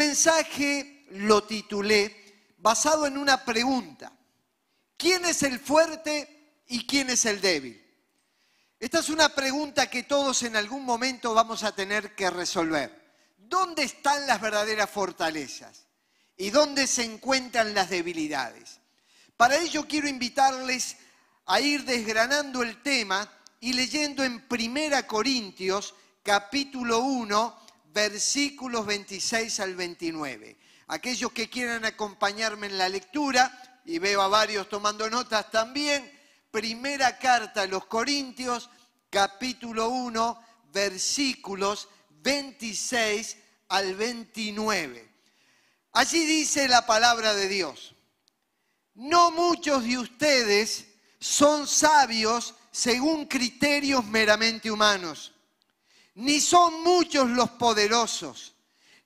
mensaje lo titulé basado en una pregunta. ¿Quién es el fuerte y quién es el débil? Esta es una pregunta que todos en algún momento vamos a tener que resolver. ¿Dónde están las verdaderas fortalezas? ¿Y dónde se encuentran las debilidades? Para ello quiero invitarles a ir desgranando el tema y leyendo en Primera Corintios capítulo 1 versículos 26 al 29. Aquellos que quieran acompañarme en la lectura, y veo a varios tomando notas también, primera carta a los Corintios, capítulo 1, versículos 26 al 29. Allí dice la palabra de Dios, no muchos de ustedes son sabios según criterios meramente humanos ni son muchos los poderosos,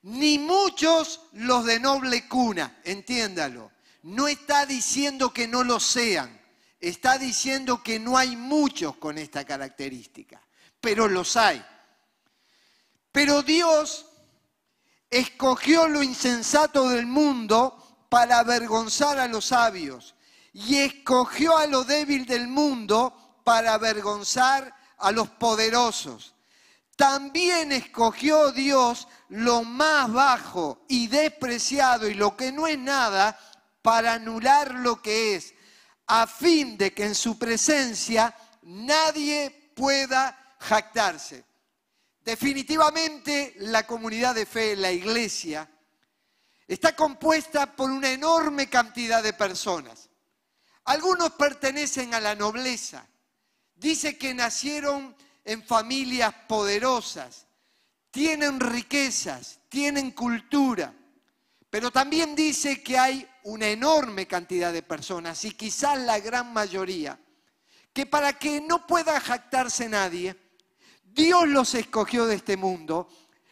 ni muchos los de noble cuna, entiéndalo. No está diciendo que no lo sean, está diciendo que no hay muchos con esta característica, pero los hay. Pero Dios escogió lo insensato del mundo para avergonzar a los sabios y escogió a lo débil del mundo para avergonzar a los poderosos también escogió Dios lo más bajo y despreciado y lo que no es nada para anular lo que es, a fin de que en su presencia nadie pueda jactarse. Definitivamente la comunidad de fe, la iglesia, está compuesta por una enorme cantidad de personas. Algunos pertenecen a la nobleza. Dice que nacieron en familias poderosas, tienen riquezas, tienen cultura, pero también dice que hay una enorme cantidad de personas, y quizás la gran mayoría, que para que no pueda jactarse nadie, Dios los escogió de este mundo,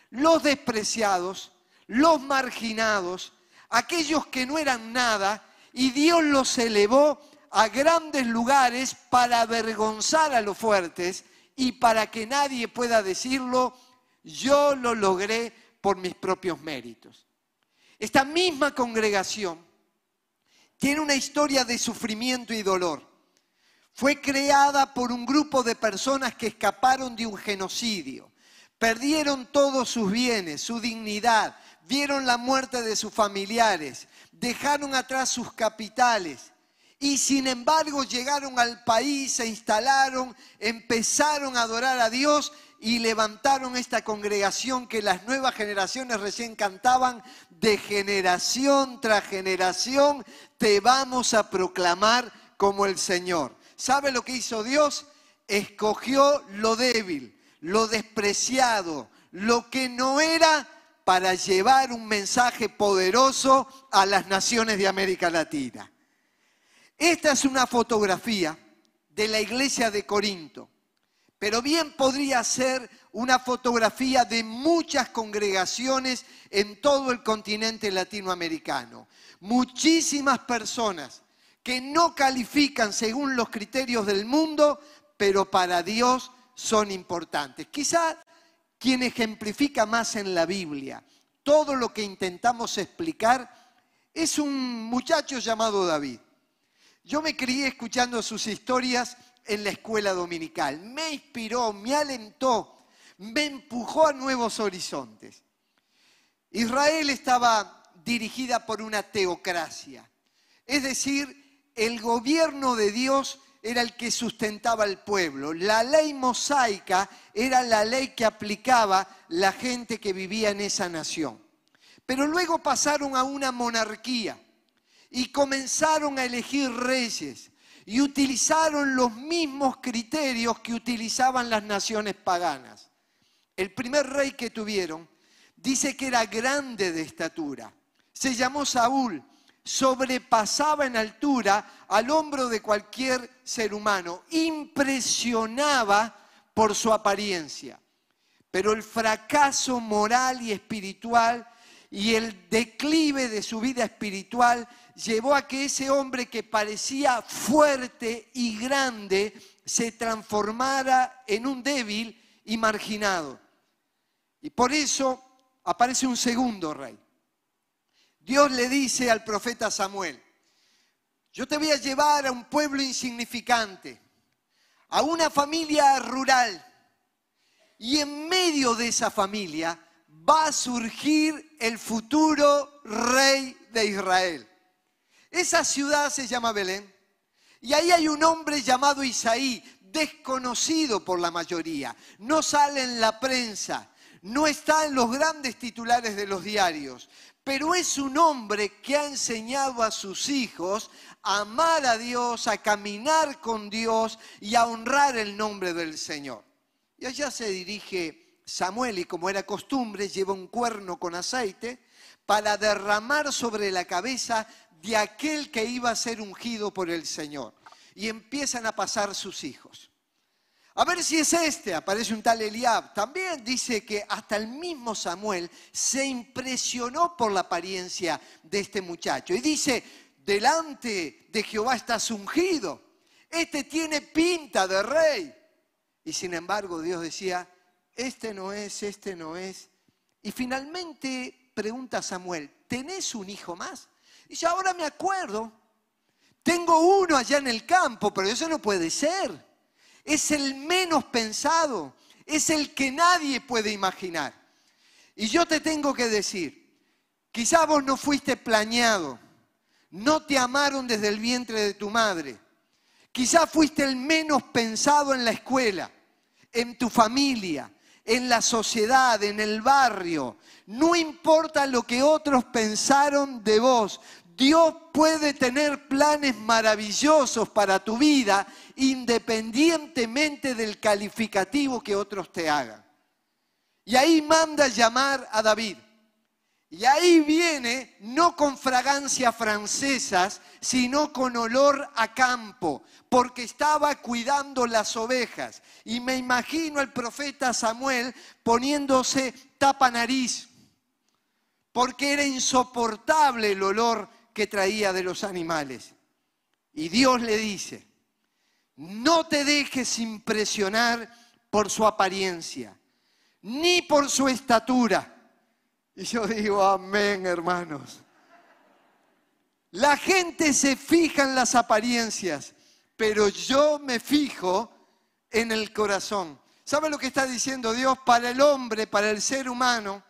los despreciados, los marginados, aquellos que no eran nada, y Dios los elevó a grandes lugares para avergonzar a los fuertes y para que nadie pueda decirlo, yo lo logré por mis propios méritos. Esta misma congregación tiene una historia de sufrimiento y dolor. Fue creada por un grupo de personas que escaparon de un genocidio. Perdieron todos sus bienes, su dignidad, vieron la muerte de sus familiares, dejaron atrás sus capitales y sin embargo llegaron al país, se instalaron, empezaron a adorar a Dios y levantaron esta congregación que las nuevas generaciones recién cantaban, de generación tras generación te vamos a proclamar como el Señor. ¿Sabe lo que hizo Dios? Escogió lo débil, lo despreciado, lo que no era para llevar un mensaje poderoso a las naciones de América Latina. Esta es una fotografía de la iglesia de Corinto, pero bien podría ser una fotografía de muchas congregaciones en todo el continente latinoamericano. Muchísimas personas que no califican según los criterios del mundo, pero para Dios son importantes. Quizá quien ejemplifica más en la Biblia todo lo que intentamos explicar es un muchacho llamado David. Yo me crié escuchando sus historias en la escuela dominical. Me inspiró, me alentó, me empujó a nuevos horizontes. Israel estaba dirigida por una teocracia, es decir, el gobierno de Dios era el que sustentaba al pueblo. La ley mosaica era la ley que aplicaba la gente que vivía en esa nación. Pero luego pasaron a una monarquía y comenzaron a elegir reyes y utilizaron los mismos criterios que utilizaban las naciones paganas. El primer rey que tuvieron dice que era grande de estatura. Se llamó Saúl, sobrepasaba en altura al hombro de cualquier ser humano, impresionaba por su apariencia. Pero el fracaso moral y espiritual y el declive de su vida espiritual llevó a que ese hombre que parecía fuerte y grande se transformara en un débil y marginado. Y por eso aparece un segundo rey. Dios le dice al profeta Samuel, yo te voy a llevar a un pueblo insignificante, a una familia rural, y en medio de esa familia va a surgir el futuro rey de Israel. Esa ciudad se llama Belén. Y ahí hay un hombre llamado Isaí, desconocido por la mayoría. No sale en la prensa, no está en los grandes titulares de los diarios, pero es un hombre que ha enseñado a sus hijos a amar a Dios, a caminar con Dios y a honrar el nombre del Señor. Y allá se dirige Samuel y como era costumbre lleva un cuerno con aceite para derramar sobre la cabeza de aquel que iba a ser ungido por el Señor. Y empiezan a pasar sus hijos. A ver si es este, aparece un tal Eliab. También dice que hasta el mismo Samuel se impresionó por la apariencia de este muchacho. Y dice, delante de Jehová estás ungido. Este tiene pinta de rey. Y sin embargo Dios decía, este no es, este no es. Y finalmente pregunta Samuel, ¿tenés un hijo más? Y yo ahora me acuerdo, tengo uno allá en el campo, pero eso no puede ser. Es el menos pensado, es el que nadie puede imaginar. Y yo te tengo que decir, quizá vos no fuiste planeado, no te amaron desde el vientre de tu madre, quizá fuiste el menos pensado en la escuela, en tu familia, en la sociedad, en el barrio. No importa lo que otros pensaron de vos. Dios puede tener planes maravillosos para tu vida independientemente del calificativo que otros te hagan. Y ahí manda llamar a David. Y ahí viene, no con fragancias francesas, sino con olor a campo, porque estaba cuidando las ovejas. Y me imagino al profeta Samuel poniéndose tapa nariz, porque era insoportable el olor que traía de los animales. Y Dios le dice, no te dejes impresionar por su apariencia, ni por su estatura y yo digo, amén, hermanos. La gente se fija en las apariencias, pero yo me fijo en el corazón. ¿Sabe lo que está diciendo Dios? Para el hombre, para el ser humano,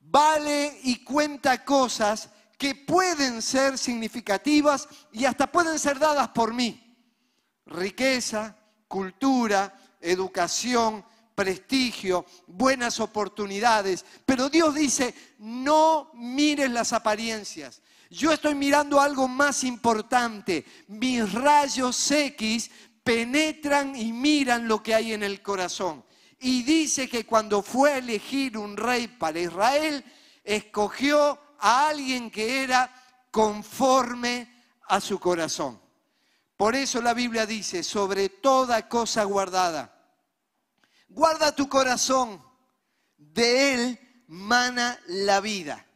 vale y cuenta cosas que pueden ser significativas y hasta pueden ser dadas por mí. Riqueza, cultura, educación, prestigio, buenas oportunidades. Pero Dios dice, no mires las apariencias. Yo estoy mirando algo más importante. Mis rayos X penetran y miran lo que hay en el corazón. Y dice que cuando fue a elegir un rey para Israel, escogió a alguien que era conforme a su corazón. Por eso la Biblia dice, sobre toda cosa guardada, Guarda tu corazón, de él mana la vida.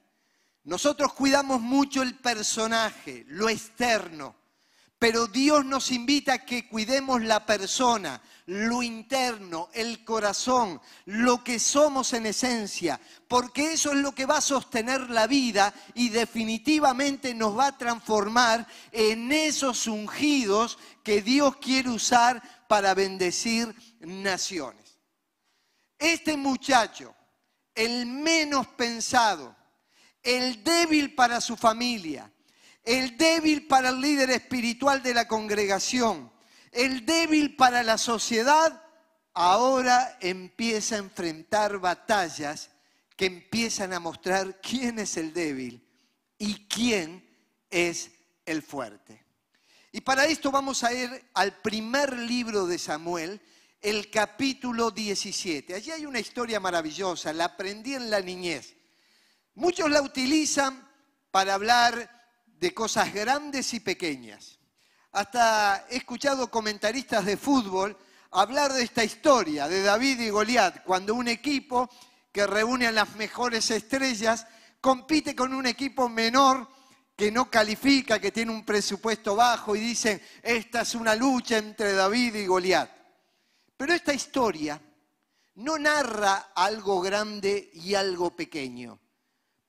Nosotros cuidamos mucho el personaje, lo externo, pero Dios nos invita a que cuidemos la persona, lo interno, el corazón, lo que somos en esencia, porque eso es lo que va a sostener la vida y definitivamente nos va a transformar en esos ungidos que Dios quiere usar para bendecir naciones. Este muchacho, el menos pensado, el débil para su familia, el débil para el líder espiritual de la congregación, el débil para la sociedad, ahora empieza a enfrentar batallas que empiezan a mostrar quién es el débil y quién es el fuerte. Y para esto vamos a ir al primer libro de Samuel, el capítulo 17. Allí hay una historia maravillosa, la aprendí en la niñez. Muchos la utilizan para hablar de cosas grandes y pequeñas. Hasta he escuchado comentaristas de fútbol hablar de esta historia de David y Goliat, cuando un equipo que reúne a las mejores estrellas compite con un equipo menor que no califica, que tiene un presupuesto bajo y dicen, esta es una lucha entre David y Goliat. Pero esta historia no narra algo grande y algo pequeño,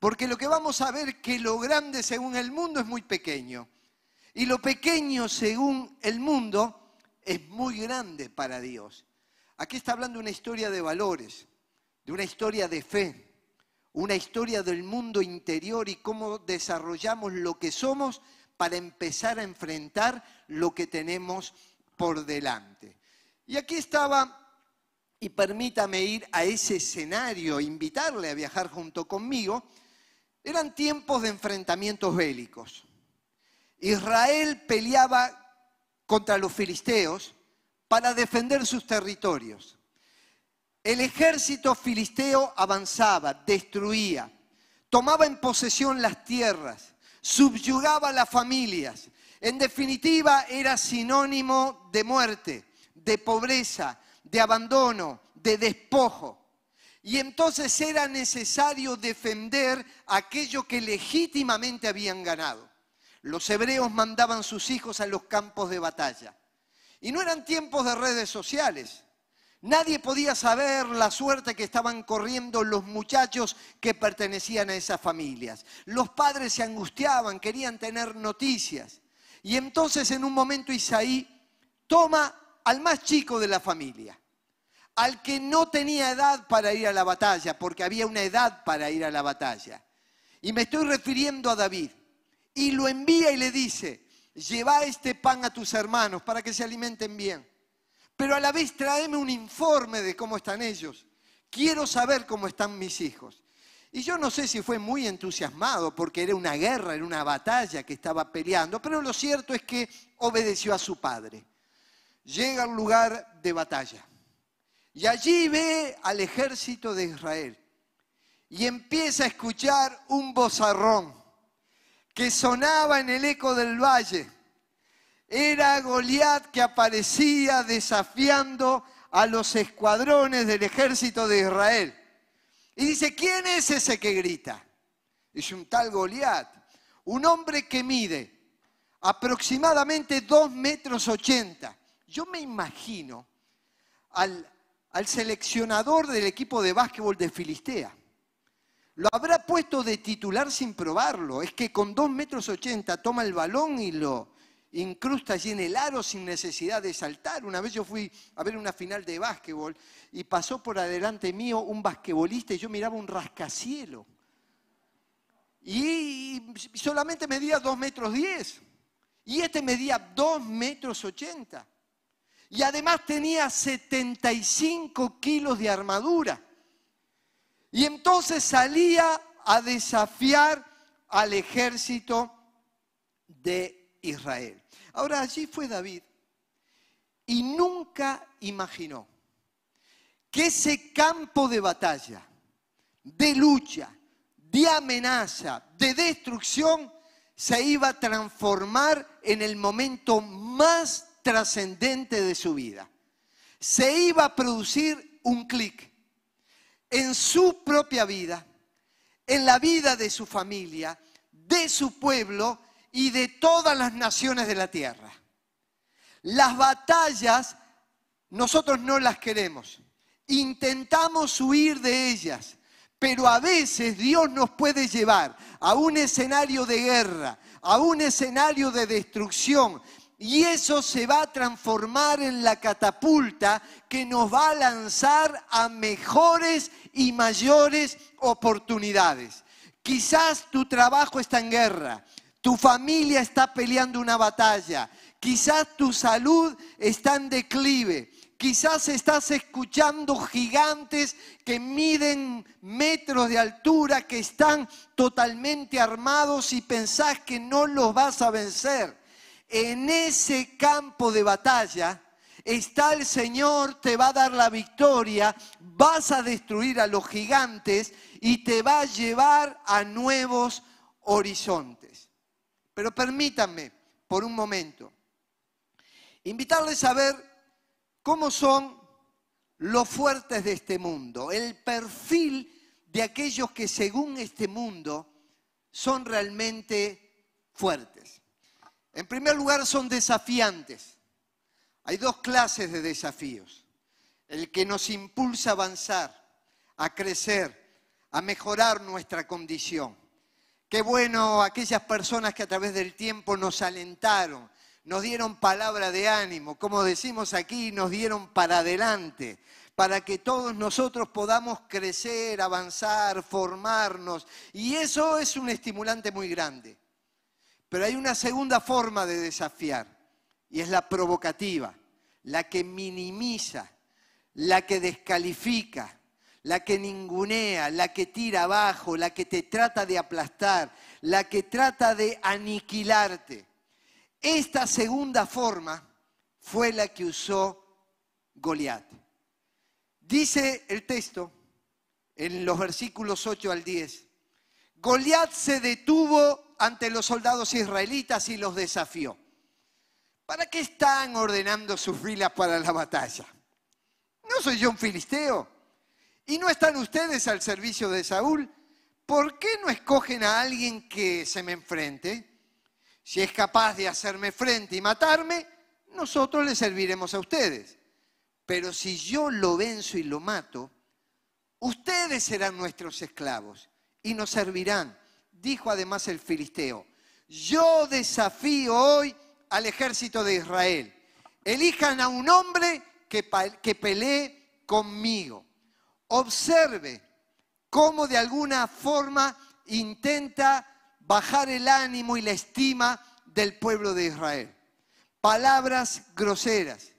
Porque lo que vamos a ver es que lo grande según el mundo es muy pequeño. Y lo pequeño según el mundo es muy grande para Dios. Aquí está hablando una historia de valores, de una historia de fe, una historia del mundo interior y cómo desarrollamos lo que somos para empezar a enfrentar lo que tenemos por delante. Y aquí estaba, y permítame ir a ese escenario, invitarle a viajar junto conmigo, eran tiempos de enfrentamientos bélicos. Israel peleaba contra los filisteos para defender sus territorios. El ejército filisteo avanzaba, destruía, tomaba en posesión las tierras, subyugaba las familias. En definitiva, era sinónimo de muerte, de pobreza, de abandono, de despojo. Y entonces era necesario defender aquello que legítimamente habían ganado. Los hebreos mandaban sus hijos a los campos de batalla. Y no eran tiempos de redes sociales. Nadie podía saber la suerte que estaban corriendo los muchachos que pertenecían a esas familias. Los padres se angustiaban, querían tener noticias. Y entonces en un momento Isaí toma al más chico de la familia, al que no tenía edad para ir a la batalla, porque había una edad para ir a la batalla. Y me estoy refiriendo a David. Y lo envía y le dice, lleva este pan a tus hermanos para que se alimenten bien pero a la vez tráeme un informe de cómo están ellos. Quiero saber cómo están mis hijos. Y yo no sé si fue muy entusiasmado porque era una guerra, era una batalla que estaba peleando, pero lo cierto es que obedeció a su padre. Llega al lugar de batalla y allí ve al ejército de Israel y empieza a escuchar un bozarrón que sonaba en el eco del valle era Goliat que aparecía desafiando a los escuadrones del ejército de Israel. Y dice, ¿quién es ese que grita? Es un tal Goliat, un hombre que mide aproximadamente 2 metros 80. Yo me imagino al, al seleccionador del equipo de básquetbol de Filistea. Lo habrá puesto de titular sin probarlo. Es que con 2 metros 80 toma el balón y lo, incrusta allí en el aro sin necesidad de saltar. Una vez yo fui a ver una final de básquetbol y pasó por adelante mío un basquetbolista y yo miraba un rascacielo. Y solamente medía 2 metros 10. Y este medía 2 metros 80. Y además tenía 75 kilos de armadura. Y entonces salía a desafiar al ejército de Israel. Ahora allí fue David y nunca imaginó que ese campo de batalla, de lucha, de amenaza, de destrucción, se iba a transformar en el momento más trascendente de su vida. Se iba a producir un clic en su propia vida, en la vida de su familia, de su pueblo y de todas las naciones de la tierra. Las batallas nosotros no las queremos. Intentamos huir de ellas, pero a veces Dios nos puede llevar a un escenario de guerra, a un escenario de destrucción, y eso se va a transformar en la catapulta que nos va a lanzar a mejores y mayores oportunidades. Quizás tu trabajo está en guerra, tu familia está peleando una batalla. Quizás tu salud está en declive. Quizás estás escuchando gigantes que miden metros de altura, que están totalmente armados y pensás que no los vas a vencer. En ese campo de batalla está el Señor, te va a dar la victoria, vas a destruir a los gigantes y te va a llevar a nuevos horizontes. Pero permítanme, por un momento, invitarles a ver cómo son los fuertes de este mundo, el perfil de aquellos que según este mundo son realmente fuertes. En primer lugar, son desafiantes. Hay dos clases de desafíos. El que nos impulsa a avanzar, a crecer, a mejorar nuestra condición. Qué bueno aquellas personas que a través del tiempo nos alentaron, nos dieron palabra de ánimo, como decimos aquí, nos dieron para adelante, para que todos nosotros podamos crecer, avanzar, formarnos. Y eso es un estimulante muy grande. Pero hay una segunda forma de desafiar, y es la provocativa, la que minimiza, la que descalifica, la que ningunea, la que tira abajo, la que te trata de aplastar, la que trata de aniquilarte. Esta segunda forma fue la que usó Goliat. Dice el texto en los versículos 8 al 10, Goliat se detuvo ante los soldados israelitas y los desafió. ¿Para qué están ordenando sus filas para la batalla? ¿No soy yo un filisteo? ¿Y no están ustedes al servicio de Saúl? ¿Por qué no escogen a alguien que se me enfrente? Si es capaz de hacerme frente y matarme, nosotros le serviremos a ustedes. Pero si yo lo venzo y lo mato, ustedes serán nuestros esclavos y nos servirán. Dijo además el filisteo, yo desafío hoy al ejército de Israel. Elijan a un hombre que, que pelee conmigo. Observe cómo de alguna forma intenta bajar el ánimo y la estima del pueblo de Israel. Palabras groseras,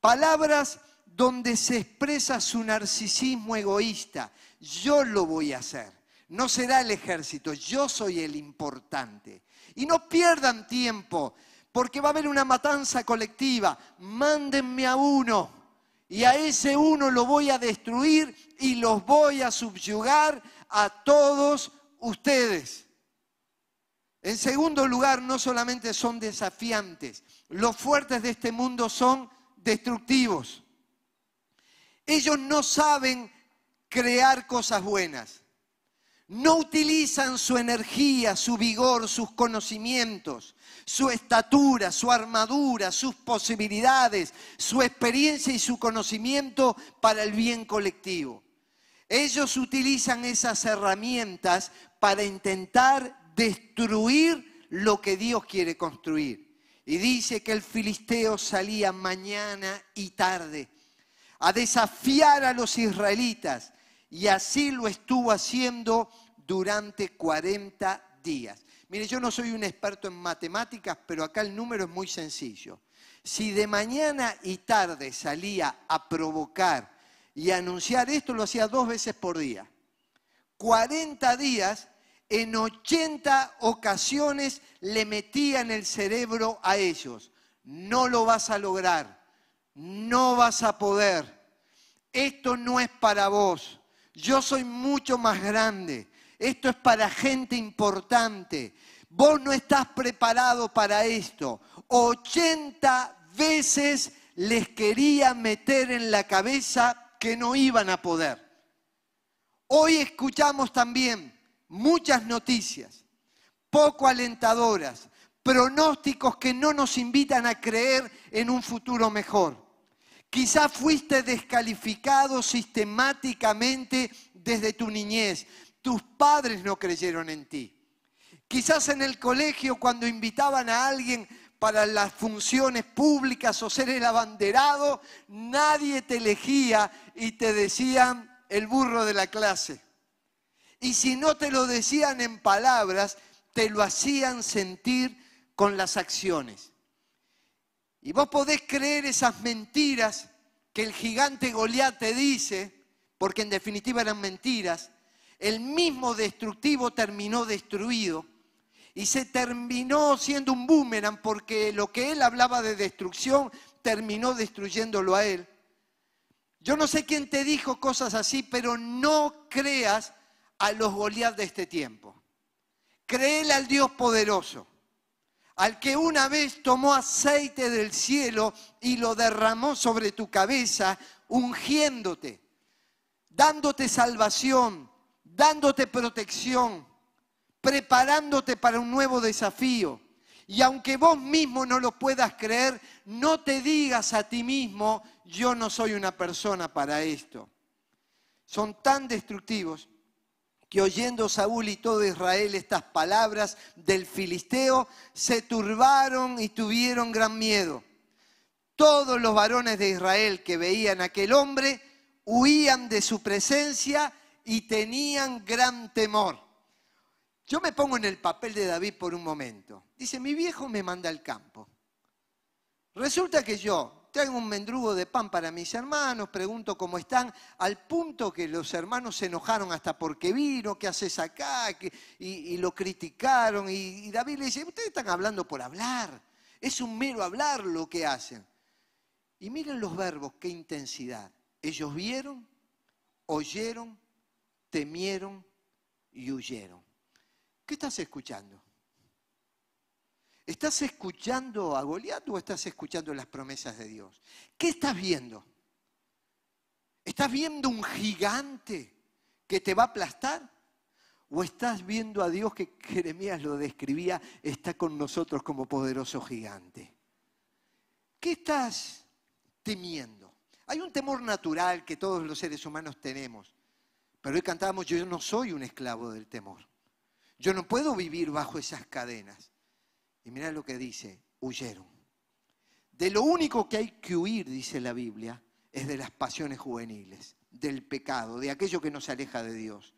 palabras donde se expresa su narcisismo egoísta. Yo lo voy a hacer. No será el ejército, yo soy el importante. Y no pierdan tiempo, porque va a haber una matanza colectiva. Mándenme a uno y a ese uno lo voy a destruir y los voy a subyugar a todos ustedes. En segundo lugar, no solamente son desafiantes, los fuertes de este mundo son destructivos. Ellos no saben crear cosas buenas. No utilizan su energía, su vigor, sus conocimientos su estatura, su armadura, sus posibilidades, su experiencia y su conocimiento para el bien colectivo. Ellos utilizan esas herramientas para intentar destruir lo que Dios quiere construir. Y dice que el filisteo salía mañana y tarde a desafiar a los israelitas y así lo estuvo haciendo durante 40 días. Mire, yo no soy un experto en matemáticas, pero acá el número es muy sencillo. Si de mañana y tarde salía a provocar y anunciar esto, lo hacía dos veces por día. 40 días, en 80 ocasiones le metía en el cerebro a ellos. No lo vas a lograr, no vas a poder. Esto no es para vos. Yo soy mucho más grande. Esto es para gente importante. Vos no estás preparado para esto. 80 veces les quería meter en la cabeza que no iban a poder. Hoy escuchamos también muchas noticias poco alentadoras, pronósticos que no nos invitan a creer en un futuro mejor. Quizás fuiste descalificado sistemáticamente desde tu niñez. Tus padres no creyeron en ti. Quizás en el colegio cuando invitaban a alguien para las funciones públicas o ser el abanderado, nadie te elegía y te decían el burro de la clase. Y si no te lo decían en palabras, te lo hacían sentir con las acciones. Y vos podés creer esas mentiras que el gigante Goliat te dice, porque en definitiva eran mentiras, el mismo destructivo terminó destruido y se terminó siendo un boomerang porque lo que él hablaba de destrucción terminó destruyéndolo a él. Yo no sé quién te dijo cosas así, pero no creas a los Goliat de este tiempo. Créele al Dios poderoso, al que una vez tomó aceite del cielo y lo derramó sobre tu cabeza, ungiéndote, dándote salvación, dándote protección, preparándote para un nuevo desafío. Y aunque vos mismo no lo puedas creer, no te digas a ti mismo, yo no soy una persona para esto. Son tan destructivos que oyendo Saúl y todo Israel estas palabras del filisteo, se turbaron y tuvieron gran miedo. Todos los varones de Israel que veían a aquel hombre huían de su presencia y tenían gran temor. Yo me pongo en el papel de David por un momento. Dice, mi viejo me manda al campo. Resulta que yo traigo un mendrugo de pan para mis hermanos, pregunto cómo están, al punto que los hermanos se enojaron hasta porque vino, ¿qué haces acá? Y, lo criticaron. Y, David le dice, ustedes están hablando por hablar, es un mero hablar lo que hacen. Y miren los verbos, qué intensidad. Ellos vieron, oyeron, temieron y huyeron. ¿Qué estás escuchando? ¿Estás escuchando a Goliat o estás escuchando las promesas de Dios? ¿Qué estás viendo? ¿Estás viendo un gigante que te va a aplastar? ¿O estás viendo a Dios que Jeremías lo describía, está con nosotros como poderoso gigante? ¿Qué estás temiendo? Hay un temor natural que todos los seres humanos tenemos, pero hoy cantábamos, yo no soy un esclavo del temor. Yo no puedo vivir bajo esas cadenas. Y mira lo que dice, huyeron. De lo único que hay que huir, dice la Biblia, es de las pasiones juveniles, del pecado, de aquello que nos aleja de Dios.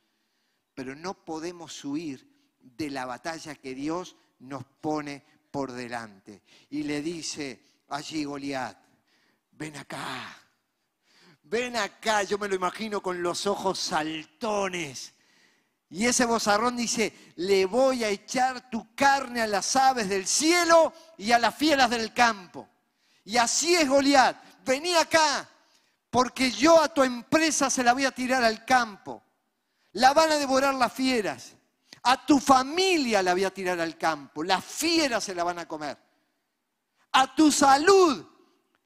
Pero no podemos huir de la batalla que Dios nos pone por delante. Y le dice allí Goliat, ven acá, ven acá, yo me lo imagino con los ojos saltones y ese bozarrón dice, le voy a echar tu carne a las aves del cielo y a las fieras del campo. Y así es Goliat, vení acá, porque yo a tu empresa se la voy a tirar al campo. La van a devorar las fieras. A tu familia la voy a tirar al campo. Las fieras se la van a comer. A tu salud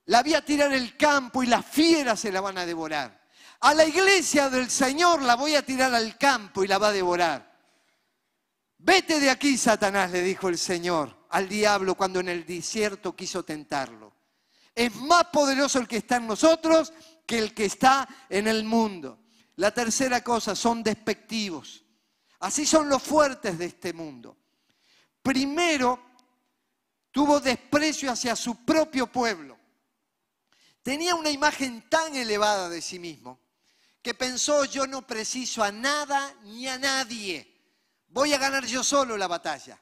la voy a tirar al campo y las fieras se la van a devorar. A la iglesia del Señor la voy a tirar al campo y la va a devorar. Vete de aquí, Satanás, le dijo el Señor al diablo cuando en el desierto quiso tentarlo. Es más poderoso el que está en nosotros que el que está en el mundo. La tercera cosa, son despectivos. Así son los fuertes de este mundo. Primero, tuvo desprecio hacia su propio pueblo. Tenía una imagen tan elevada de sí mismo que pensó yo no preciso a nada ni a nadie, voy a ganar yo solo la batalla.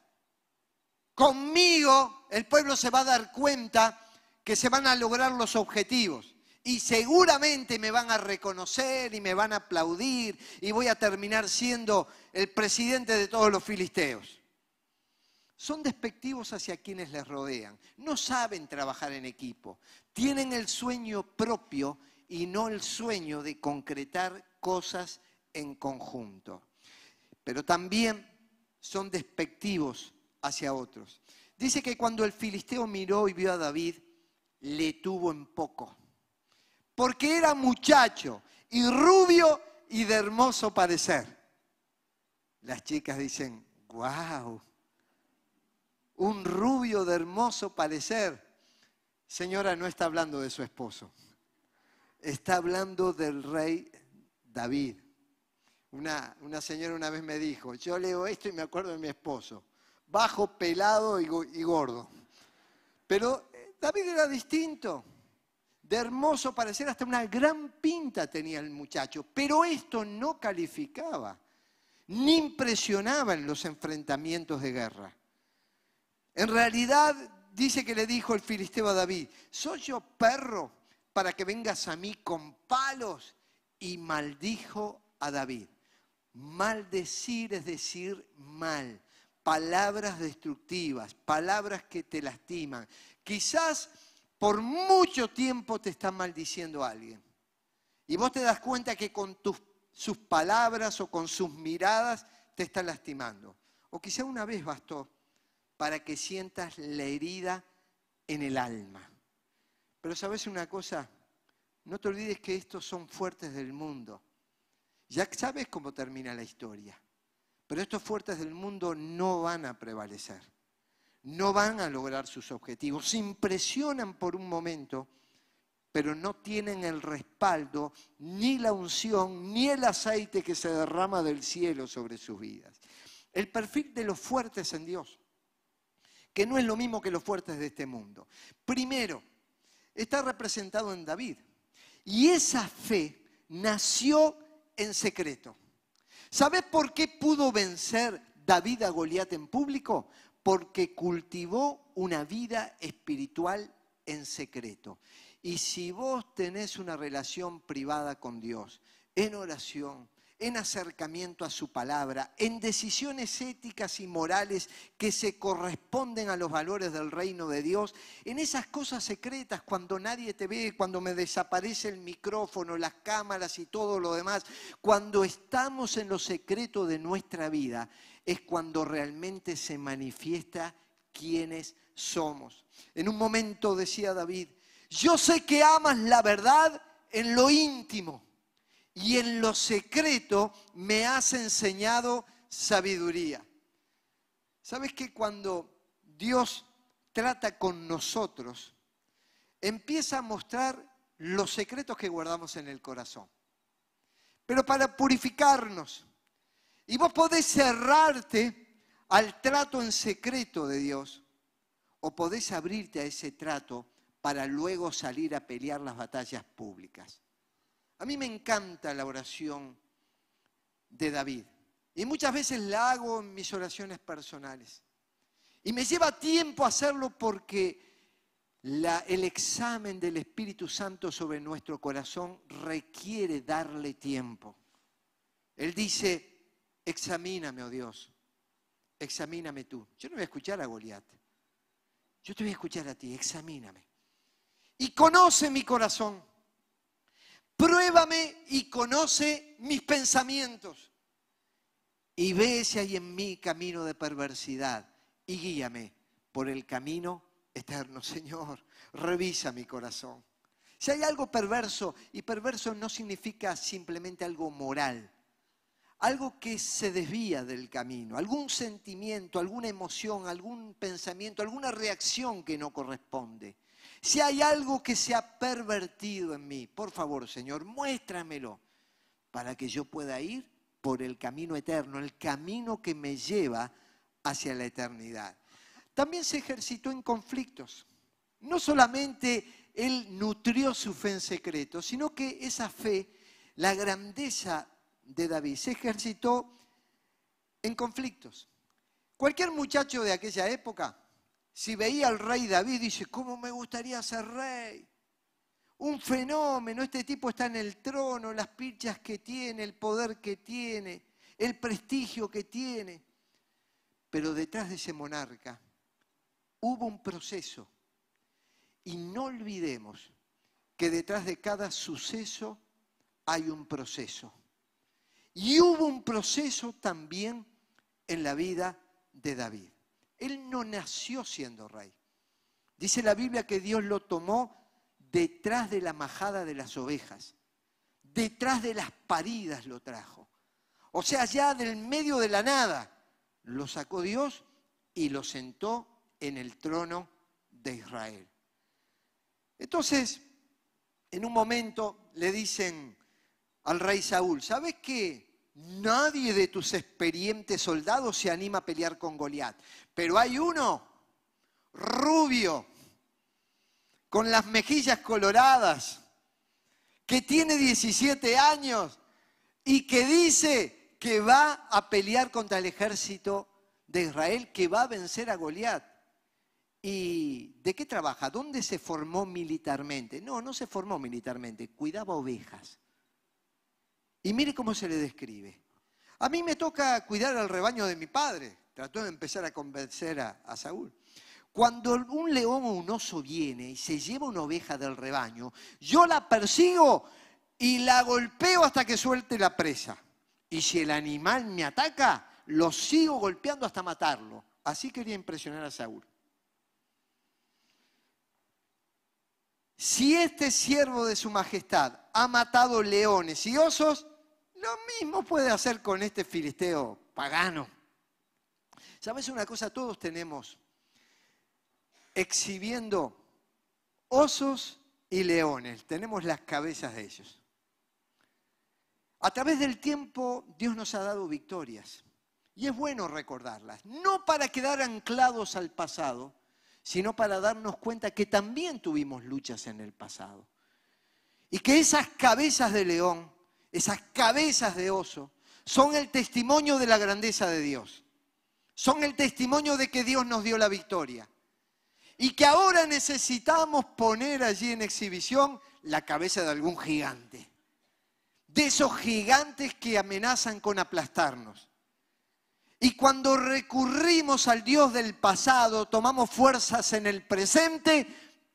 Conmigo el pueblo se va a dar cuenta que se van a lograr los objetivos y seguramente me van a reconocer y me van a aplaudir y voy a terminar siendo el presidente de todos los filisteos. Son despectivos hacia quienes les rodean, no saben trabajar en equipo, tienen el sueño propio y no el sueño de concretar cosas en conjunto. Pero también son despectivos hacia otros. Dice que cuando el filisteo miró y vio a David, le tuvo en poco. Porque era muchacho y rubio y de hermoso parecer. Las chicas dicen, wow, un rubio de hermoso parecer. Señora, no está hablando de su esposo está hablando del rey David. Una, señora una vez me dijo, yo leo esto y me acuerdo de mi esposo, bajo, pelado y, y gordo. Pero eh, David era distinto, de hermoso parecer, hasta una gran pinta tenía el muchacho, pero esto no calificaba, ni impresionaba en los enfrentamientos de guerra. En realidad, dice que le dijo el filisteo a David, ¿soy yo perro para que vengas a mí con palos. Y maldijo a David. Maldecir es decir mal. Palabras destructivas, palabras que te lastiman. Quizás por mucho tiempo te está maldiciendo alguien. Y vos te das cuenta que con tus, sus palabras o con sus miradas te está lastimando. O quizá una vez bastó para que sientas la herida en el alma. Pero sabes una cosa, no te olvides que estos son fuertes del mundo. Ya sabes cómo termina la historia. Pero estos fuertes del mundo no van a prevalecer. No van a lograr sus objetivos. Se impresionan por un momento, pero no tienen el respaldo, ni la unción, ni el aceite que se derrama del cielo sobre sus vidas. El perfil de los fuertes en Dios, que no es lo mismo que los fuertes de este mundo. Primero, está representado en David. Y esa fe nació en secreto. ¿Sabes por qué pudo vencer David a Goliat en público? Porque cultivó una vida espiritual en secreto. Y si vos tenés una relación privada con Dios, en oración, en acercamiento a su palabra, en decisiones éticas y morales que se corresponden a los valores del reino de Dios, en esas cosas secretas cuando nadie te ve, cuando me desaparece el micrófono, las cámaras y todo lo demás, cuando estamos en lo secreto de nuestra vida, es cuando realmente se manifiesta quiénes somos. En un momento decía David, yo sé que amas la verdad en lo íntimo y en lo secreto me has enseñado sabiduría. ¿Sabes que cuando Dios trata con nosotros, empieza a mostrar los secretos que guardamos en el corazón? Pero para purificarnos. Y vos podés cerrarte al trato en secreto de Dios o podés abrirte a ese trato para luego salir a pelear las batallas públicas. A mí me encanta la oración de David. Y muchas veces la hago en mis oraciones personales. Y me lleva tiempo hacerlo porque el examen del Espíritu Santo sobre nuestro corazón requiere darle tiempo. Él dice, examíname, oh Dios, examíname tú. Yo no voy a escuchar a Goliat. Yo te voy a escuchar a ti, examíname. Y conoce mi corazón pruébame y conoce mis pensamientos. Y ve si hay en mí camino de perversidad y guíame por el camino eterno. Señor, revisa mi corazón. Si hay algo perverso, y perverso no significa simplemente algo moral, algo que se desvía del camino, algún sentimiento, alguna emoción, algún pensamiento, alguna reacción que no corresponde. Si hay algo que se ha pervertido en mí, por favor, Señor, muéstramelo para que yo pueda ir por el camino eterno, el camino que me lleva hacia la eternidad. También se ejercitó en conflictos. No solamente él nutrió su fe en secreto, sino que esa fe, la grandeza de David, se ejercitó en conflictos. Cualquier muchacho de aquella época si veía al rey David, dice, ¿cómo me gustaría ser rey? Un fenómeno, este tipo está en el trono, las pichas que tiene, el poder que tiene, el prestigio que tiene. Pero detrás de ese monarca hubo un proceso. Y no olvidemos que detrás de cada suceso hay un proceso. Y hubo un proceso también en la vida de David. Él no nació siendo rey. Dice la Biblia que Dios lo tomó detrás de la majada de las ovejas, detrás de las paridas lo trajo. O sea, ya del medio de la nada lo sacó Dios y lo sentó en el trono de Israel. Entonces, en un momento le dicen al rey Saúl, ¿sabes qué? Nadie de tus experientes soldados se anima a pelear con Goliat. Pero hay uno, rubio, con las mejillas coloradas, que tiene 17 años y que dice que va a pelear contra el ejército de Israel, que va a vencer a Goliat. ¿Y de qué trabaja? ¿Dónde se formó militarmente? No, no se formó militarmente, cuidaba ovejas. Y mire cómo se le describe. A mí me toca cuidar al rebaño de mi padre. Trató de empezar a convencer a, Saúl. Cuando un león o un oso viene y se lleva una oveja del rebaño, yo la persigo y la golpeo hasta que suelte la presa. Y si el animal me ataca, lo sigo golpeando hasta matarlo. Así quería impresionar a Saúl. Si este siervo de su majestad ha matado leones y osos, lo mismo puede hacer con este filisteo pagano. ¿Sabes una cosa? Todos tenemos exhibiendo osos y leones. Tenemos las cabezas de ellos. A través del tiempo Dios nos ha dado victorias y es bueno recordarlas, no para quedar anclados al pasado, sino para darnos cuenta que también tuvimos luchas en el pasado. Y que esas cabezas de león, esas cabezas de oso, son el testimonio de la grandeza de Dios. Son el testimonio de que Dios nos dio la victoria. Y que ahora necesitamos poner allí en exhibición la cabeza de algún gigante de esos gigantes que amenazan con aplastarnos. Y cuando recurrimos al Dios del pasado, tomamos fuerzas en el presente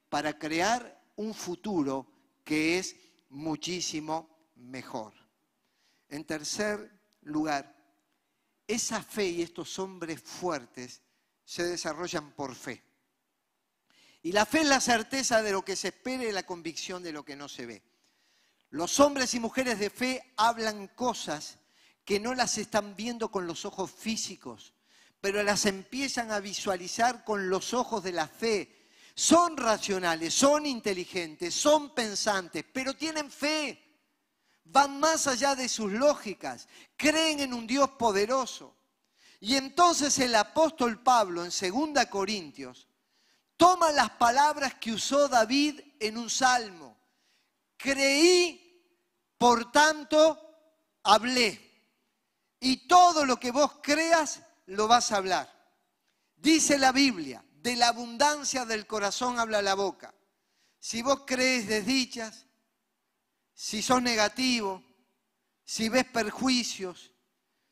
para crear un futuro que es muchísimo mejor. En tercer lugar, esa fe y estos hombres fuertes se desarrollan por fe. Y la fe es la certeza de lo que se espera y la convicción de lo que no se ve. Los hombres y mujeres de fe hablan cosas que no las están viendo con los ojos físicos, pero las empiezan a visualizar con los ojos de la fe. Son racionales, son inteligentes, son pensantes, pero tienen fe. Van más allá de sus lógicas, creen en un Dios poderoso. Y entonces el apóstol Pablo en 2 Corintios toma las palabras que usó David en un salmo. Creí por tanto, hablé. Y todo lo que vos creas, lo vas a hablar. Dice la Biblia, de la abundancia del corazón habla la boca. Si vos crees desdichas, si sos negativo, si ves perjuicios,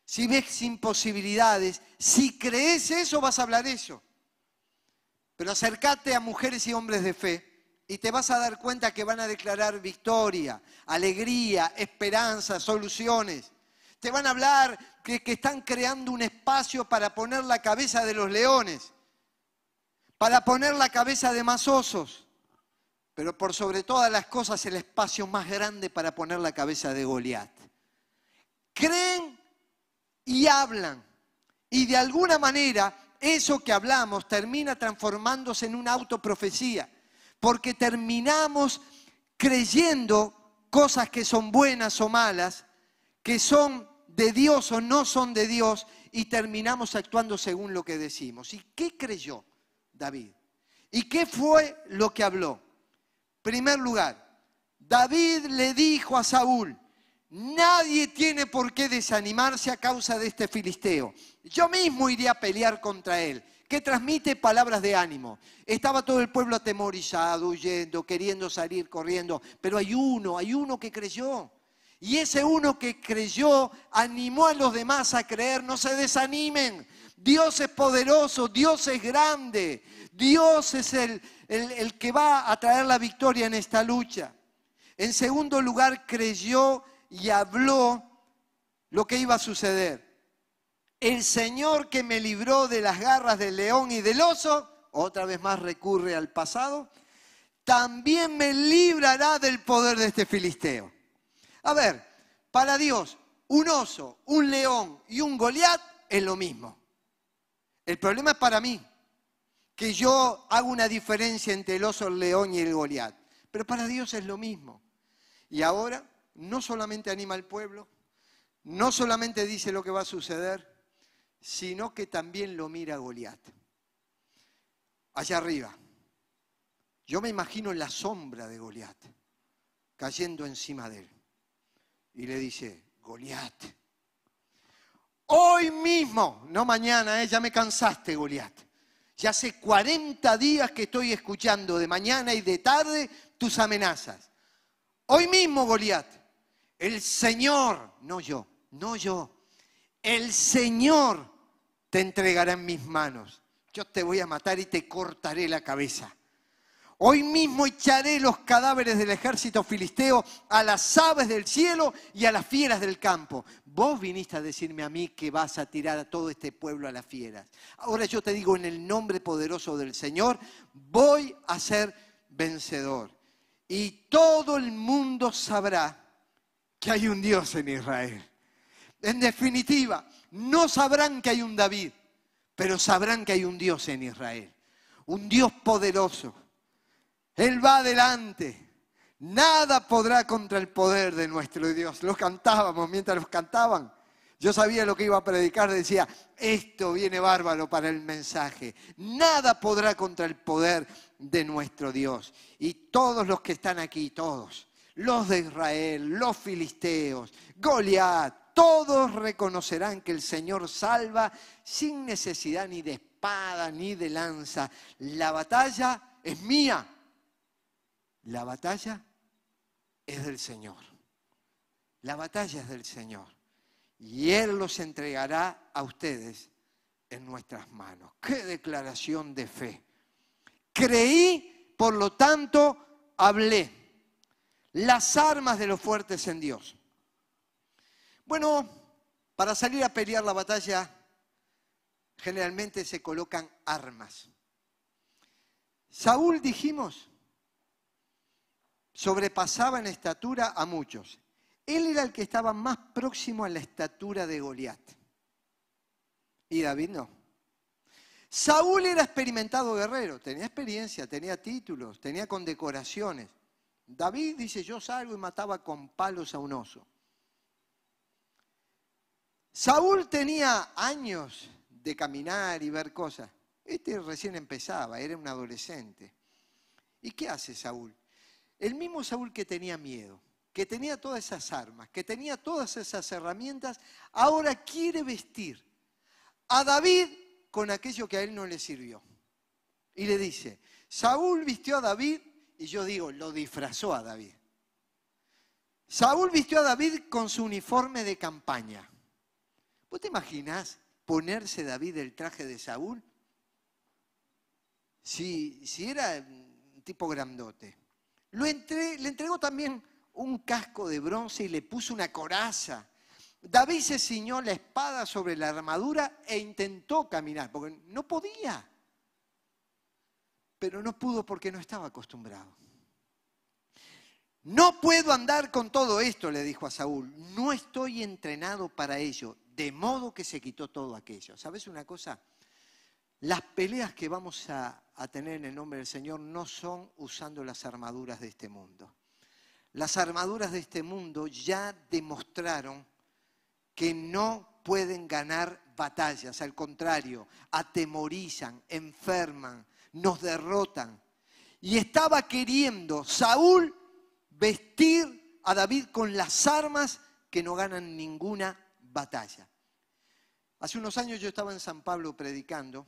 si ves imposibilidades, si crees eso, vas a hablar eso. Pero acércate a mujeres y hombres de fe y te vas a dar cuenta que van a declarar victoria, alegría, esperanza, soluciones. Te van a hablar que, que, están creando un espacio para poner la cabeza de los leones, para poner la cabeza de más osos, pero por sobre todas las cosas el espacio más grande para poner la cabeza de Goliat. Creen y hablan, y de alguna manera eso que hablamos termina transformándose en una autoprofecía porque terminamos creyendo cosas que son buenas o malas, que son de Dios o no son de Dios, y terminamos actuando según lo que decimos. ¿Y qué creyó David? ¿Y qué fue lo que habló? Primer lugar, David le dijo a Saúl, nadie tiene por qué desanimarse a causa de este filisteo. Yo mismo iré a pelear contra él que transmite palabras de ánimo. Estaba todo el pueblo atemorizado, huyendo, queriendo salir, corriendo, pero hay uno, hay uno que creyó. Y ese uno que creyó animó a los demás a creer, no se desanimen. Dios es poderoso, Dios es grande, Dios es el, el, el que va a traer la victoria en esta lucha. En segundo lugar, creyó y habló lo que iba a suceder el Señor que me libró de las garras del león y del oso, otra vez más recurre al pasado, también me librará del poder de este filisteo. A ver, para Dios, un oso, un león y un Goliat es lo mismo. El problema es para mí, que yo hago una diferencia entre el oso, el león y el Goliat. Pero para Dios es lo mismo. Y ahora no solamente anima al pueblo, no solamente dice lo que va a suceder, sino que también lo mira Goliat. Allá arriba. Yo me imagino la sombra de Goliat cayendo encima de él. Y le dice, Goliat, hoy mismo, no mañana, eh, ya me cansaste, Goliat. Ya hace 40 días que estoy escuchando de mañana y de tarde tus amenazas. Hoy mismo, Goliat, el Señor, no yo, no yo, el Señor te entregará en mis manos. Yo te voy a matar y te cortaré la cabeza. Hoy mismo echaré los cadáveres del ejército filisteo a las aves del cielo y a las fieras del campo. Vos viniste a decirme a mí que vas a tirar a todo este pueblo a las fieras. Ahora yo te digo en el nombre poderoso del Señor, voy a ser vencedor. Y todo el mundo sabrá que hay un Dios en Israel. En definitiva, no sabrán que hay un David, pero sabrán que hay un Dios en Israel. Un Dios poderoso. Él va adelante. Nada podrá contra el poder de nuestro Dios. Los cantábamos mientras los cantaban. Yo sabía lo que iba a predicar, decía, esto viene bárbaro para el mensaje. Nada podrá contra el poder de nuestro Dios. Y todos los que están aquí, todos, los de Israel, los filisteos, Goliat, todos reconocerán que el Señor salva sin necesidad ni de espada ni de lanza. La batalla es mía. La batalla es del Señor. La batalla es del Señor. Y Él los entregará a ustedes en nuestras manos. Qué declaración de fe. Creí, por lo tanto, hablé. Las armas de los fuertes en Dios. Bueno, para salir a pelear la batalla, generalmente se colocan armas. Saúl, dijimos, sobrepasaba en estatura a muchos. Él era el que estaba más próximo a la estatura de Goliat. Y David no. Saúl era experimentado guerrero, tenía experiencia, tenía títulos, tenía condecoraciones. David dice, yo salgo y mataba con palos a un oso. Saúl tenía años de caminar y ver cosas. Este recién empezaba, era un adolescente. ¿Y qué hace Saúl? El mismo Saúl que tenía miedo, que tenía todas esas armas, que tenía todas esas herramientas, ahora quiere vestir a David con aquello que a él no le sirvió. Y le dice, Saúl vistió a David, y yo digo, lo disfrazó a David. Saúl vistió a David con su uniforme de campaña. ¿Vos te imaginás ponerse David el traje de Saúl? Si, si era un tipo grandote. Lo le entregó también un casco de bronce y le puso una coraza. David se ciñó la espada sobre la armadura e intentó caminar, porque no podía. Pero no pudo porque no estaba acostumbrado. No puedo andar con todo esto, le dijo a Saúl. No estoy entrenado para ello, de modo que se quitó todo aquello. ¿Sabes una cosa? Las peleas que vamos a, tener en el nombre del Señor no son usando las armaduras de este mundo. Las armaduras de este mundo ya demostraron que no pueden ganar batallas, al contrario, atemorizan, enferman, nos derrotan. Y estaba queriendo Saúl vestir a David con las armas que no ganan ninguna batalla. Hace unos años yo estaba en San Pablo predicando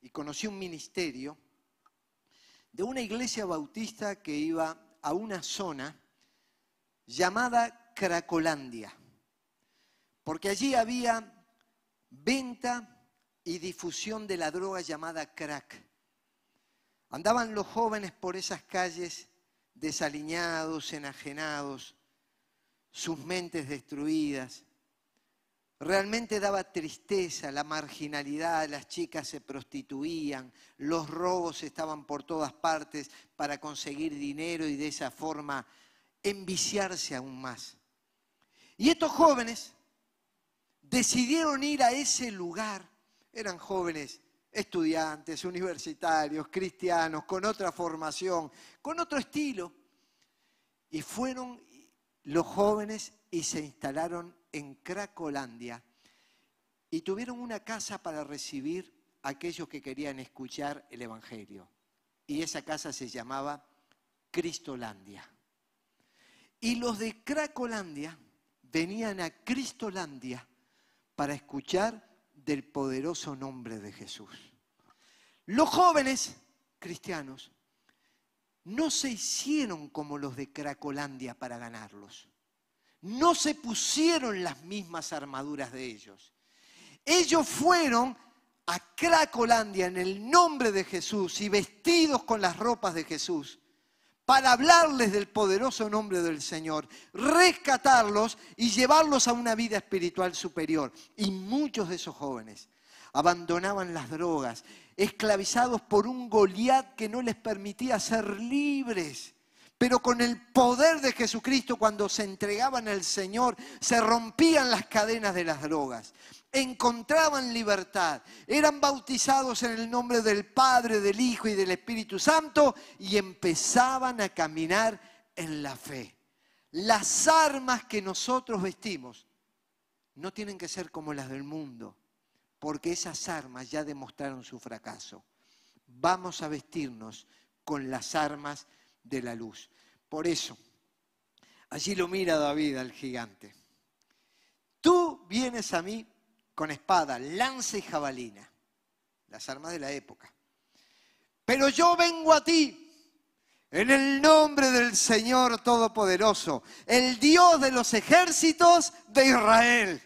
y conocí un ministerio de una iglesia bautista que iba a una zona llamada Cracolandia, porque allí había venta y difusión de la droga llamada crack. Andaban los jóvenes por esas calles desaliñados, enajenados, sus mentes destruidas. Realmente daba tristeza la marginalidad, las chicas se prostituían, los robos estaban por todas partes para conseguir dinero y de esa forma enviciarse aún más. Y estos jóvenes decidieron ir a ese lugar, eran jóvenes estudiantes, universitarios, cristianos, con otra formación, con otro estilo, y fueron los jóvenes y se instalaron en Cracolandia y tuvieron una casa para recibir a aquellos que querían escuchar el Evangelio. Y esa casa se llamaba Cristolandia. Y los de Cracolandia venían a Cristolandia para escuchar del poderoso nombre de Jesús. Los jóvenes cristianos no se hicieron como los de Cracolandia para ganarlos no se pusieron las mismas armaduras de ellos. Ellos fueron a Cracolandia en el nombre de Jesús y vestidos con las ropas de Jesús para hablarles del poderoso nombre del Señor, rescatarlos y llevarlos a una vida espiritual superior. Y muchos de esos jóvenes abandonaban las drogas, esclavizados por un Goliat que no les permitía ser libres. Pero con el poder de Jesucristo, cuando se entregaban al Señor, se rompían las cadenas de las drogas, encontraban libertad, eran bautizados en el nombre del Padre, del Hijo y del Espíritu Santo y empezaban a caminar en la fe. Las armas que nosotros vestimos no tienen que ser como las del mundo, porque esas armas ya demostraron su fracaso. Vamos a vestirnos con las armas de la luz. Por eso, allí lo mira David al gigante. Tú vienes a mí con espada, lanza y jabalina, las armas de la época. Pero yo vengo a ti en el nombre del Señor Todopoderoso, el Dios de los ejércitos de Israel.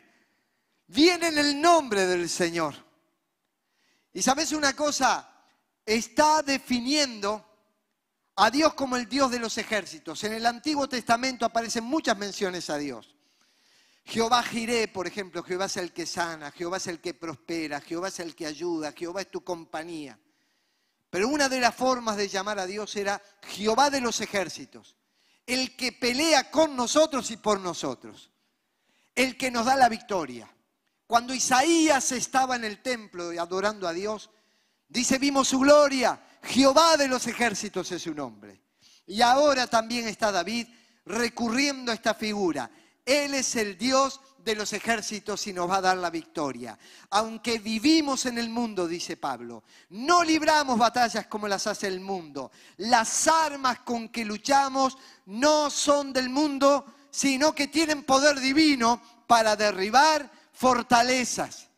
Viene en el nombre del Señor. Y sabes una cosa, está definiendo a Dios como el Dios de los ejércitos. En el Antiguo Testamento aparecen muchas menciones a Dios. Jehová Jiré, por ejemplo, Jehová es el que sana, Jehová es el que prospera, Jehová es el que ayuda, Jehová es tu compañía. Pero una de las formas de llamar a Dios era Jehová de los ejércitos, el que pelea con nosotros y por nosotros, el que nos da la victoria. Cuando Isaías estaba en el templo adorando a Dios, dice, vimos su gloria, Jehová de los ejércitos es su nombre. Y ahora también está David recurriendo a esta figura. Él es el Dios de los ejércitos y nos va a dar la victoria. Aunque vivimos en el mundo, dice Pablo, no libramos batallas como las hace el mundo. Las armas con que luchamos no son del mundo, sino que tienen poder divino para derribar fortalezas.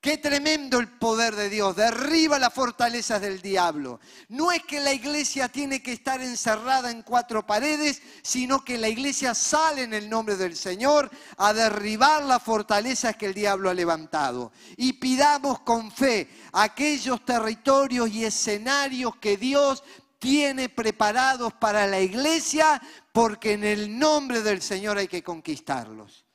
Qué tremendo el poder de Dios, derriba las fortalezas del diablo. No es que la iglesia tiene que estar encerrada en cuatro paredes, sino que la iglesia sale en el nombre del Señor a derribar las fortalezas que el diablo ha levantado. Y pidamos con fe aquellos territorios y escenarios que Dios tiene preparados para la iglesia, porque en el nombre del Señor hay que conquistarlos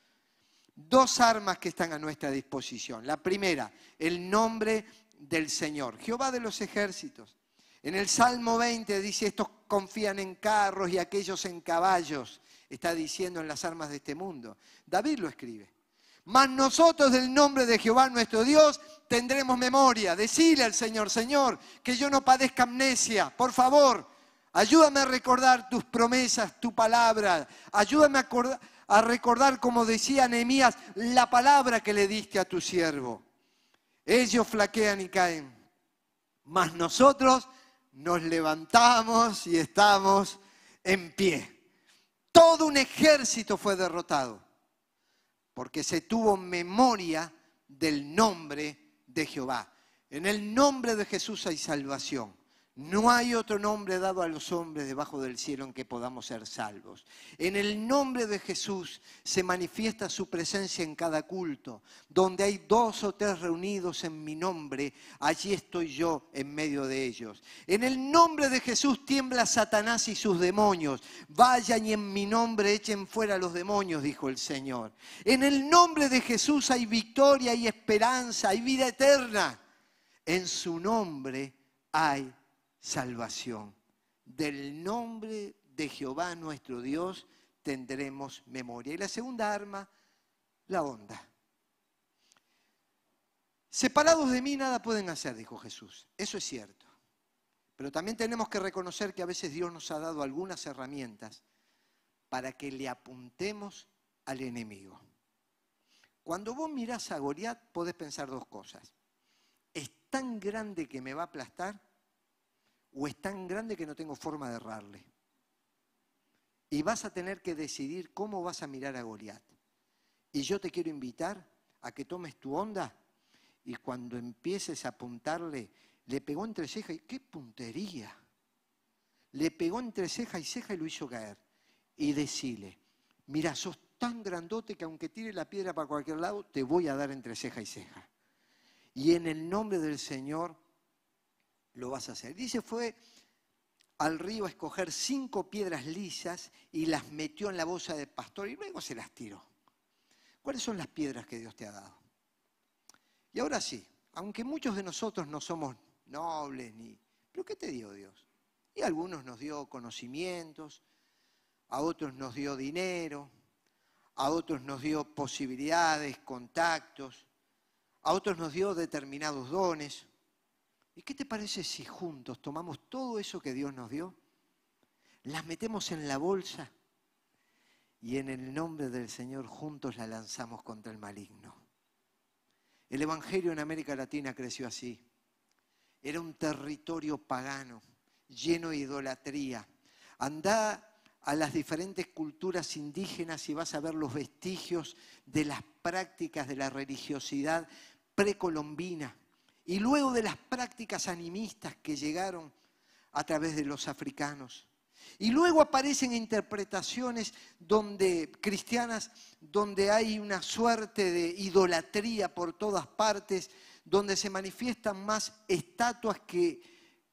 dos armas que están a nuestra disposición. La primera, el nombre del Señor, Jehová de los ejércitos. En el Salmo 20 dice, estos confían en carros y aquellos en caballos, está diciendo en las armas de este mundo. David lo escribe. Mas nosotros del nombre de Jehová nuestro Dios tendremos memoria. Decile al Señor, Señor, que yo no padezca amnesia. Por favor, ayúdame a recordar tus promesas, tu palabra. Ayúdame a, a recordar, como decía Nehemías, la palabra que le diste a tu siervo. Ellos flaquean y caen, mas nosotros nos levantamos y estamos en pie. Todo un ejército fue derrotado porque se tuvo memoria del nombre de Jehová. En el nombre de Jesús hay salvación. No hay otro nombre dado a los hombres debajo del cielo en que podamos ser salvos. En el nombre de Jesús se manifiesta su presencia en cada culto. Donde hay dos o tres reunidos en mi nombre, allí estoy yo en medio de ellos. En el nombre de Jesús tiembla Satanás y sus demonios. Vayan y en mi nombre echen fuera los demonios, dijo el Señor. En el nombre de Jesús hay victoria y esperanza, hay vida eterna. En su nombre hay salvación. Del nombre de Jehová nuestro Dios tendremos memoria. Y la segunda arma, la onda. Separados de mí nada pueden hacer, dijo Jesús. Eso es cierto. Pero también tenemos que reconocer que a veces Dios nos ha dado algunas herramientas para que le apuntemos al enemigo. Cuando vos mirás a Goliat, podés pensar dos cosas. ¿Es tan grande que me va a aplastar? O es tan grande que no tengo forma de errarle. Y vas a tener que decidir cómo vas a mirar a Goliat. Y yo te quiero invitar a que tomes tu onda y cuando empieces a apuntarle, le pegó entre ceja y qué puntería. Le pegó entre ceja y ceja y lo hizo caer. Y decile, mira, sos tan grandote que aunque tire la piedra para cualquier lado, te voy a dar entre ceja y ceja. Y en el nombre del Señor lo vas a hacer. Dice, fue al río a escoger cinco piedras lisas y las metió en la bolsa del pastor y luego se las tiró. ¿Cuáles son las piedras que Dios te ha dado? Y ahora sí, aunque muchos de nosotros no somos nobles ni... ¿Pero qué te dio Dios? Y a algunos nos dio conocimientos, a otros nos dio dinero, a otros nos dio posibilidades, contactos, a otros nos dio determinados dones. ¿Y qué te parece si juntos tomamos todo eso que Dios nos dio, las metemos en la bolsa y en el nombre del Señor juntos la lanzamos contra el maligno. El Evangelio en América Latina creció así. Era un territorio pagano, lleno de idolatría. Andá a las diferentes culturas indígenas y vas a ver los vestigios de las prácticas de la religiosidad precolombina y luego de las prácticas animistas que llegaron a través de los africanos. Y luego aparecen interpretaciones donde, cristianas donde hay una suerte de idolatría por todas partes, donde se manifiestan más estatuas que,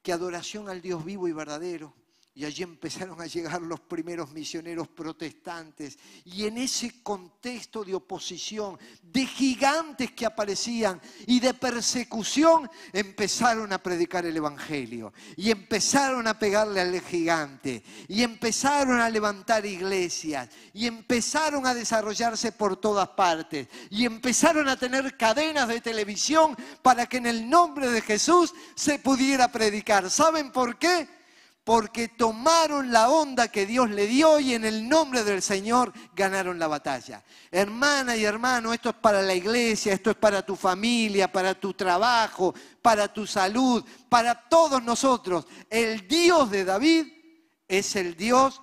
que adoración al Dios vivo y verdadero. Y allí empezaron a llegar los primeros misioneros protestantes. Y en ese contexto de oposición, de gigantes que aparecían y de persecución, empezaron a predicar el Evangelio. Y empezaron a pegarle al gigante. Y empezaron a levantar iglesias. Y empezaron a desarrollarse por todas partes. Y empezaron a tener cadenas de televisión para que en el nombre de Jesús se pudiera predicar. ¿Saben por qué? Porque tomaron la onda que Dios le dio y en el nombre del Señor ganaron la batalla. Hermana y hermano, esto es para la iglesia, esto es para tu familia, para tu trabajo, para tu salud, para todos nosotros. El Dios de David es el Dios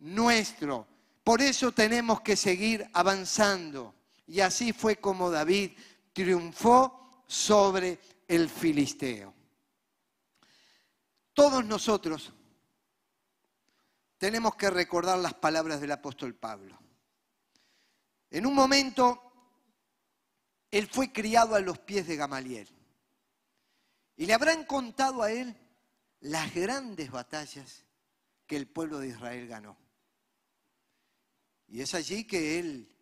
nuestro. Por eso tenemos que seguir avanzando. Y así fue como David triunfó sobre el filisteo. Todos nosotros tenemos que recordar las palabras del apóstol Pablo. En un momento, él fue criado a los pies de Gamaliel. Y le habrán contado a él las grandes batallas que el pueblo de Israel ganó. Y es allí que él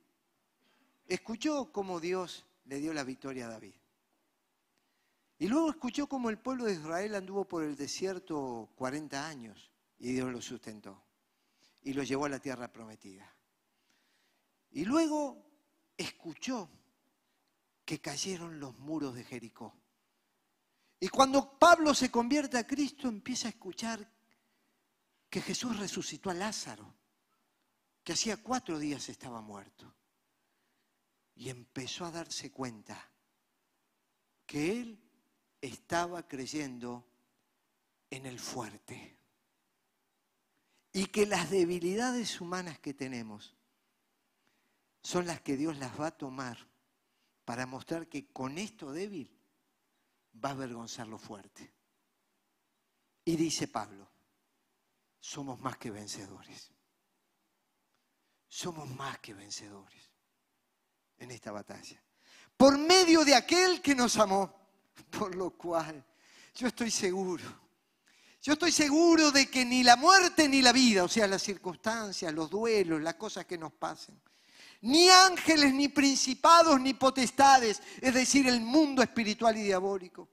escuchó cómo Dios le dio la victoria a David. Y luego escuchó cómo el pueblo de Israel anduvo por el desierto 40 años y Dios lo sustentó y lo llevó a la tierra prometida. Y luego escuchó que cayeron los muros de Jericó. Y cuando Pablo se convierte a Cristo, empieza a escuchar que Jesús resucitó a Lázaro, que hacía cuatro días estaba muerto. Y empezó a darse cuenta que él estaba creyendo en el fuerte y que las debilidades humanas que tenemos son las que Dios las va a tomar para mostrar que con esto débil va a avergonzar lo fuerte. Y dice Pablo, somos más que vencedores. Somos más que vencedores en esta batalla. Por medio de aquel que nos amó, por lo cual yo estoy seguro yo estoy seguro de que ni la muerte ni la vida, o sea, las circunstancias, los duelos, las cosas que nos pasen, ni ángeles, ni principados, ni potestades, es decir, el mundo espiritual y diabólico,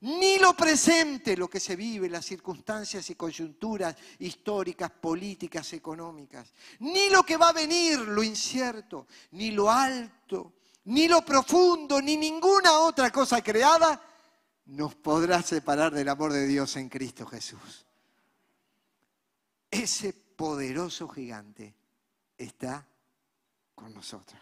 ni lo presente, lo que se vive, las circunstancias y coyunturas históricas, políticas, económicas, ni lo que va a venir, lo incierto, ni lo alto, ni lo profundo, ni ninguna otra cosa creada nos podrá separar del amor de Dios en Cristo Jesús. Ese poderoso gigante está con nosotros.